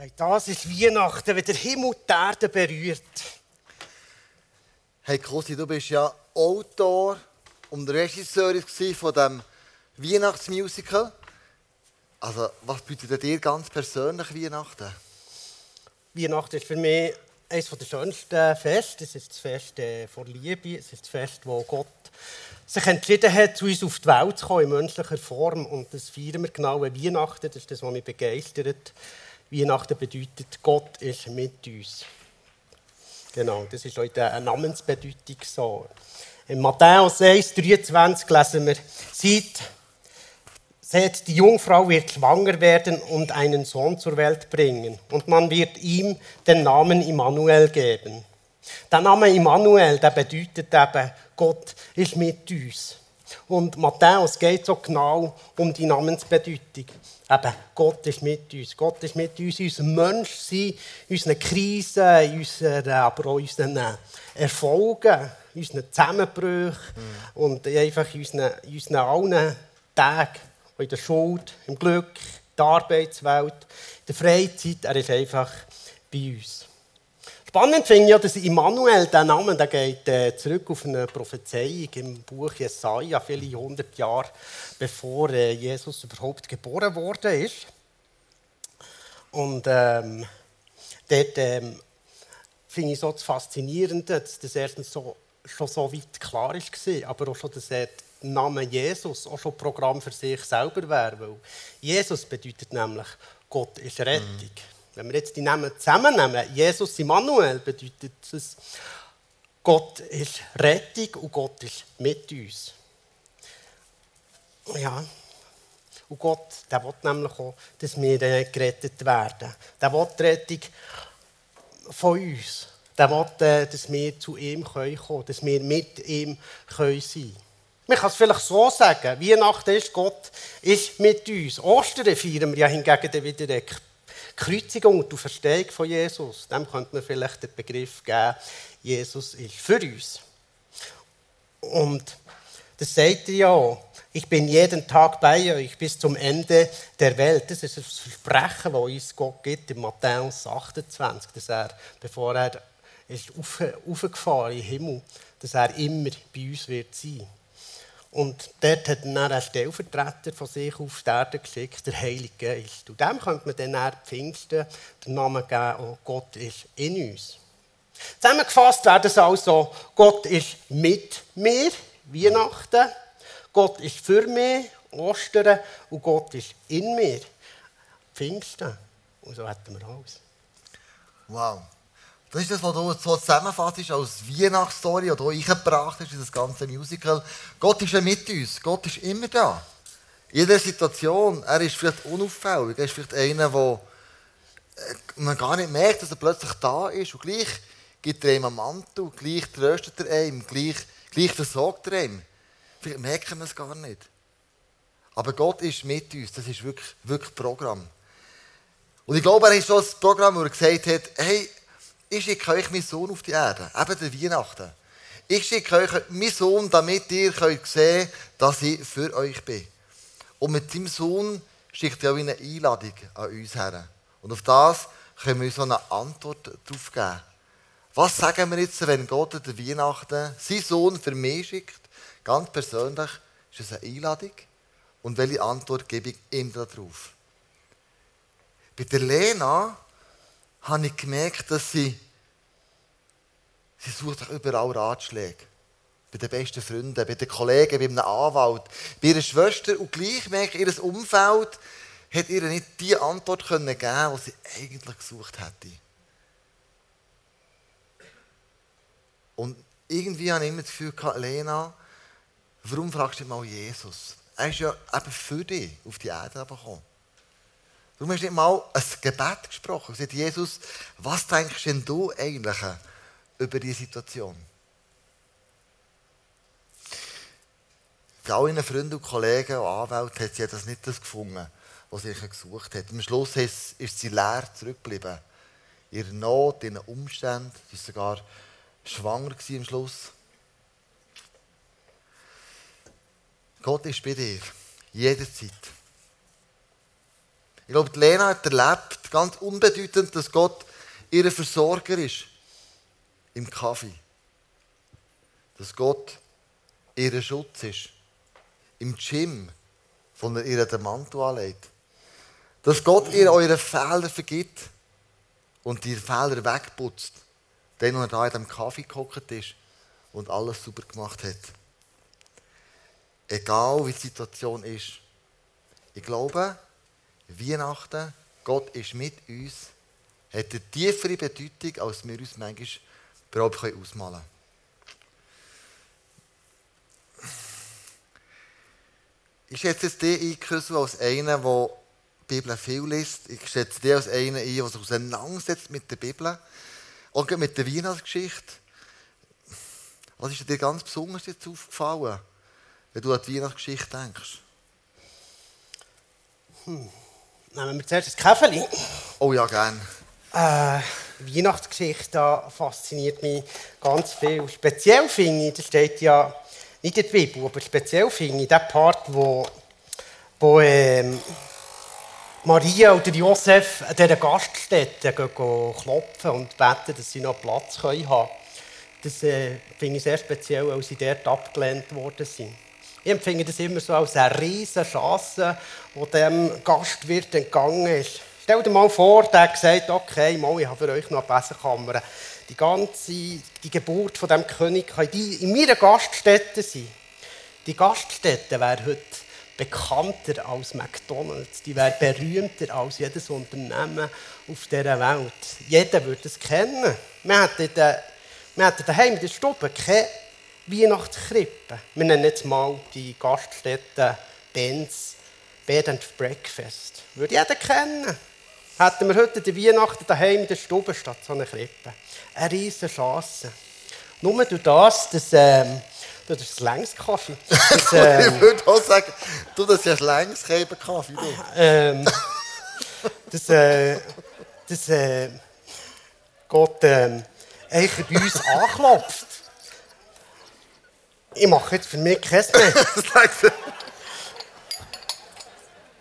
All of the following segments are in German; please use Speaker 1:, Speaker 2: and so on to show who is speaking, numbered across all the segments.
Speaker 1: Hey, das ist Weihnachten, wenn der Himmel die Erde berührt.
Speaker 2: Hey Kosi, du bist ja Autor und Regisseur von diesem Weihnachtsmusical. Also, was bedeutet dir ganz persönlich Weihnachten?
Speaker 1: Weihnachten ist für mich eines der schönsten Feste. Es ist das Fest äh, vor Liebe. Es ist das Fest, wo Gott sich entschieden hat, zu uns auf die Welt zu kommen, in menschlicher Form. Und das feiern wir genau an Weihnachten. Das ist das, was mich begeistert. Weihnachten bedeutet, Gott ist mit uns. Genau, das ist in der Namensbedeutung so. In Matthäus 1, 23 lesen wir, sieht, seht, die Jungfrau wird schwanger werden und einen Sohn zur Welt bringen. Und man wird ihm den Namen Immanuel geben. Der Name Immanuel, der bedeutet eben, Gott ist mit uns. Und Matthäus geht so genau um die Namensbedeutung. Eben, Gott ist mit uns. Gott ist mit uns, unser Menschsein, unseren Krisen, unseren, aber auch unseren Erfolgen, unseren Zusammenbrüchen mhm. und einfach unseren, unseren allen Tagen, in der Schuld, im Glück, in der Arbeitswelt, in der Freizeit. Er ist einfach bei uns. Spannend finde ich ja, dass Immanuel, der Name, der geht äh, zurück auf eine Prophezeiung im Buch Jesaja, viele hundert Jahre bevor äh, Jesus überhaupt geboren worden ist. Und ähm, dort ähm, finde ich so das Faszinierende, dass das erstens so, schon so weit klar war, aber auch schon, dass der Name Jesus auch schon Programm für sich selber wäre. Weil Jesus bedeutet nämlich, Gott ist Rettung. Mhm. Wenn wir jetzt die Namen zusammennehmen, Jesus Immanuel, bedeutet es, Gott ist Rettung und Gott ist mit uns. Ja. Und Gott, der will nämlich auch, dass wir äh, gerettet werden. Der will die Rettung von uns. Der will, äh, dass wir zu ihm kommen können, dass wir mit ihm sein können. Man kann es vielleicht so sagen, Weihnachten ist Gott ist mit uns. Ostern feiern wir ja hingegen wieder Kreuzigung und die Verstehung von Jesus, dem könnte man vielleicht den Begriff geben, Jesus ist für uns. Und das sagt er ja. Ich bin jeden Tag bei euch bis zum Ende der Welt. Das ist ein Versprechen, das uns Gott gibt in Matthäus 28, dass er, bevor er ist aufgefahren in den Himmel, dass er immer bei uns wird sein. Und dort hat er dann einen Stellvertreter von sich auf die Erde geschickt, der Heilige Geist. Und dem könnte man dann nach Pfingsten den Namen geben, oh, Gott ist in uns. Zusammengefasst wäre das also, Gott ist mit mir, Weihnachten, Gott ist für mich, Ostern, und Gott ist in mir, Pfingsten. Und so hätten wir alles.
Speaker 2: Wow. Das ist das, was du so zusammenfasst als Weihnachtsstory, die du eingebracht hast in das ganze Musical. Gott ist ja mit uns. Gott ist immer da. In jeder Situation. Er ist vielleicht unauffällig. Er ist vielleicht einer, der äh, man gar nicht merkt, dass er plötzlich da ist. Und gleich gibt er ihm einen Mantel, gleich tröstet er ihm, gleich, gleich versorgt er ihm. Vielleicht merken wir es gar nicht. Aber Gott ist mit uns. Das ist wirklich, wirklich Programm. Und ich glaube, er ist so ein Programm, wo er gesagt hat, hey, ich schicke euch meinen Sohn auf die Erde, eben der Weihnachten. Ich schicke euch meinen Sohn, damit ihr könnt sehen dass ich für euch bin. Und mit seinem Sohn schickt er auch eine Einladung an uns her. Und auf das können wir so eine Antwort darauf geben. Was sagen wir jetzt, wenn Gott der Weihnachten seinen Sohn für mich schickt? Ganz persönlich ist es eine Einladung. Und welche Antwort gebe ich ihm darauf? Bei der Lena habe ich gemerkt, dass sie, sie sucht überall Ratschläge. Bei den besten Freunden, bei den Kollegen, bei einem Anwalt, bei ihrer Schwester. Und gleich merke ich, ihr Umfeld hat ihr nicht die Antwort können geben die sie eigentlich gesucht hätte. Und irgendwie habe ich immer das Gefühl Lena, warum fragst du mal Jesus? Er ist ja eben für dich auf die Erde gekommen. Du hast nicht mal ein Gebet gesprochen. Sagt Jesus, was denkst denn du eigentlich über diese Situation? Bei all ihren Freunden und Kollegen und Anwälten hat sie das nicht das gefunden, was sie gesucht hat. Am Schluss ist sie leer zurückgeblieben. In ihrer Not, in ihren Umständen. Sie war sogar schwanger am Schluss. Gott ist bei dir. Jederzeit. Ich glaube, Lena hat erlebt, ganz unbedeutend, dass Gott ihr Versorger ist. Im Kaffee. Dass Gott ihr Schutz ist. Im Gym, von er ihr den Mantel anlegt. Dass Gott ihr eure Fehler vergibt und die Fehler wegputzt. Dann, als er da in dem Kaffee gehockt ist und alles super gemacht hat. Egal wie die Situation ist. Ich glaube, Weihnachten, Gott ist mit uns, hat eine tiefere Bedeutung, als wir uns manchmal überhaupt ausmalen können. Ich schätze jetzt dich ein, als einer, der die Bibel viel liest. Ich schätze dich als einen ein, der sich auseinandersetzt mit der Bibel. Und mit der Weihnachtsgeschichte. Was ist dir ganz besonders jetzt aufgefallen, wenn du an die Weihnachtsgeschichte denkst?
Speaker 1: Hm. Nehmen wir zuerst das Käferli.
Speaker 2: Oh ja, gern.
Speaker 1: Äh, Weihnachtsgeschichte fasziniert mich ganz viel. Speziell finde ich, das steht ja nicht in der Bibel, aber speziell finde ich den Part, wo, wo ähm, Maria oder Josef an dieser Gaststätte gehen, gehen klopfen und beten, dass sie noch Platz haben können. Das äh, finde ich sehr speziell, weil sie dort abgelehnt worden sind. Ich empfinde das immer so als eine riesige Chance, die dem Gastwirt entgangen ist. Stell dir mal vor, der hat gesagt, okay, mal, ich habe für euch noch eine Besenkammer. Die ganze die Geburt von dem König kann in meiner Gaststätte sein. Die Gaststätte wäre heute bekannter als McDonalds. Die wäre berühmter als jedes Unternehmen auf dieser Welt. Jeder würde es kennen. Wir hätten daheim in der Stube keine Weihnachtskrippe. Wir nennen jetzt mal die Gaststätte Benz Bed and Breakfast. Würde jeder kennen. Hätten wir heute die Weihnachten daheim in der Stube statt so einer Krippe. Eine riesige Chance. Nur durch das, dass ähm, das ist Längskaffee. Das,
Speaker 2: ähm, ich würde auch sagen, du, das ist Längskaffee.
Speaker 1: Ähm, das, äh, das äh, Gott äh, eigentlich bei uns anklopft. Ich mache jetzt für mich kein mehr.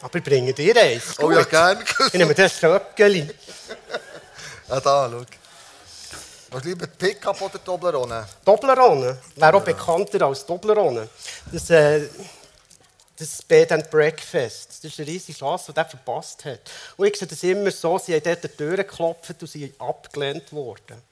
Speaker 1: Aber ich bringe dir eins.
Speaker 2: Oh ja, gerne.
Speaker 1: Ich nehme das Stöckchen.
Speaker 2: Ja, da, schau. Was lieber Pickup oder Toblerone?
Speaker 1: Toblerone. Wäre auch bekannter als Toblerone. Das, äh, das Bed and Breakfast. Das ist eine riesige Chance, die er verpasst hat. Und ich sehe das immer so, sie haben dort die Türen geklopft und sind abgelehnt worden.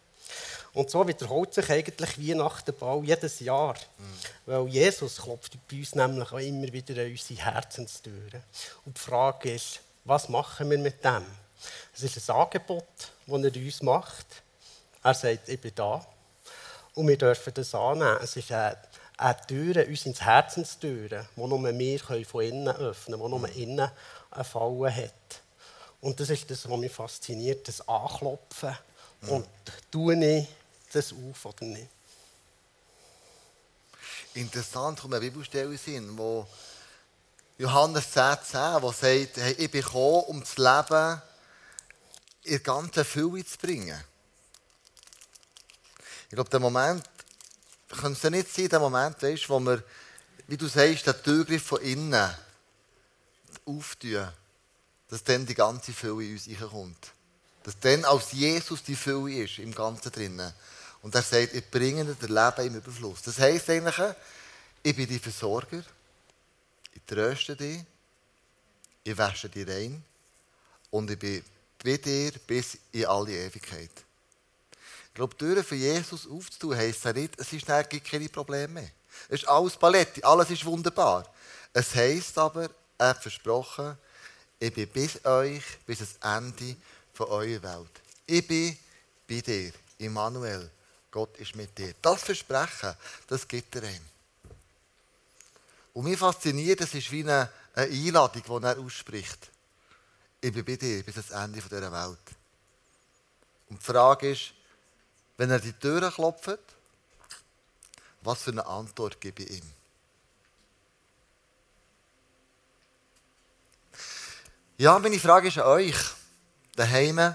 Speaker 1: Und so wiederholt sich eigentlich Weihnachtenbau jedes Jahr. Mhm. Weil Jesus klopft bei uns nämlich auch immer wieder an unsere Herzenstüren. Und die Frage ist, was machen wir mit dem? Es ist ein Angebot, das er uns macht. Er sagt, ich bin da. Und wir dürfen das annehmen. Es ist eine, eine Tür, uns ins Herzenstüren, die nur wir von innen öffnen können, die nur innen eine Falle hat. Und das ist das, was mich fasziniert, das Anklopfen. Mhm. Und tue ich das auf oder nicht?
Speaker 2: Interessant, kommt eine Bibelstelle in, wo Johannes 10, 10, wo sagt, hey, ich bin gekommen, um das Leben in der ganzen Fülle zu bringen. Ich glaube, der Moment, könnte es nicht sein, der Moment, weißt, wo wir, wie du sagst, den Türgriff von innen auftun, dass dann die ganze Fülle in uns reinkommt. Dass dann als Jesus die Fülle ist, im Ganzen drinnen. Und er sagt, ich bringe dir Leben im Überfluss. Das heisst eigentlich, ich bin dein Versorger, ich tröste dich, ich wasche dich rein und ich bin bei dir bis in alle Ewigkeit. Ich glaube, Türen für Jesus aufzutun, heisst ja nicht, es ist gibt keine Probleme mehr. Es ist alles Paletti, alles ist wunderbar. Es heisst aber, er hat versprochen, ich bin bis euch, bis das Ende von eurer Welt. Ich bin bei dir, Immanuel. Gott ist mit dir. Das Versprechen, das gibt er ihm. Und mich fasziniert, das ist wie eine, eine Einladung, die er ausspricht. Ich bin bei dir bis ans Ende dieser Welt. Und die Frage ist, wenn er die Türen klopft, was für eine Antwort gebe ich ihm? Ja, meine Frage ist an euch, daheim,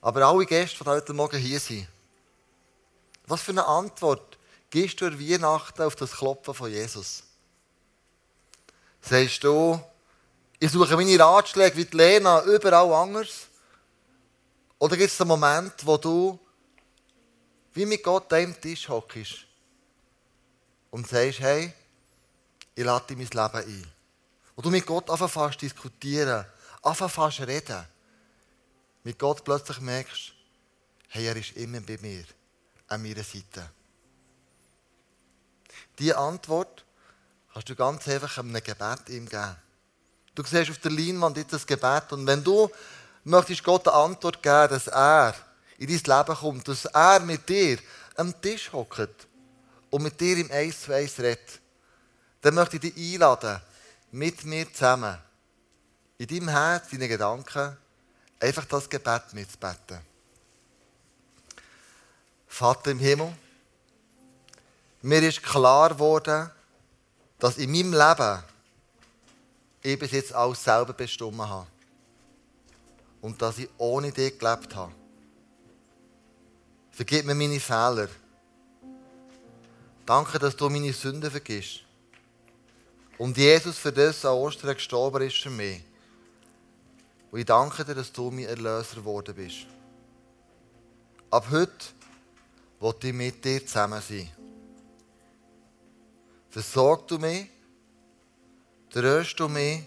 Speaker 2: aber alle Gäste, die heute Morgen hier sind. Was für eine Antwort gibst du an Weihnachten auf das Klopfen von Jesus? Sagst du, Ich suche meine Ratschläge wie die Lena überall anders. Oder gibt es einen Moment, wo du wie mit Gott einem Tisch hockst und sagst, hey, ich lade in mein Leben ein. Und du mit Gott anfängst diskutieren, anfängst reden. Mit Gott plötzlich merkst, hey, er ist immer bei mir, an meiner Seite. Diese Antwort kannst du ganz einfach einem Gebet ihm geben. Du siehst auf der Leinwand jetzt das Gebet und wenn du möchtest Gott eine Antwort geben, dass er in dein Leben kommt, dass er mit dir am Tisch hockt und mit dir im Eis zu Eis redet, dann möchte ich dich einladen, mit mir zusammen, in deinem Herz, deinen Gedanken, einfach das Gebet mitzubeten. Vater im Himmel, mir ist klar geworden, dass in meinem Leben ich bis jetzt alles selber bestimmt habe. Und dass ich ohne dich gelebt habe. Vergib mir meine Fehler. Danke, dass du meine Sünden vergisst. Und Jesus für das an Ostern gestorben ist für mich. Und ich danke dir, dass du mein Erlöser geworden bist. Ab heute will ich mit dir zusammen sein. Versorg du mich, tröst du mich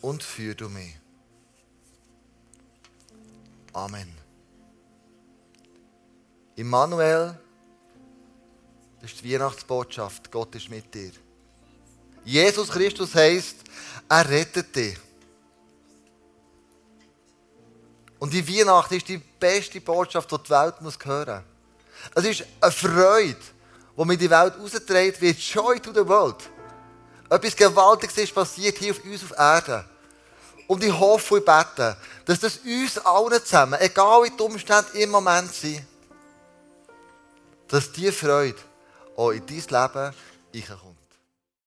Speaker 2: und führ du mich. Amen. Immanuel, das ist die Weihnachtsbotschaft. Gott ist mit dir. Jesus Christus heißt, er rettet dich. Und die Weihnacht ist die beste Botschaft, die die Welt hören muss. Es ist eine Freude, die mit die Welt rausgetragen wird. Joy to the world. Etwas Gewaltiges ist passiert hier auf uns auf Erden. Und ich hoffe und bete, dass das uns allen zusammen, egal wie die Umstände im Moment sind, dass diese Freude auch in dein Leben reinkommt.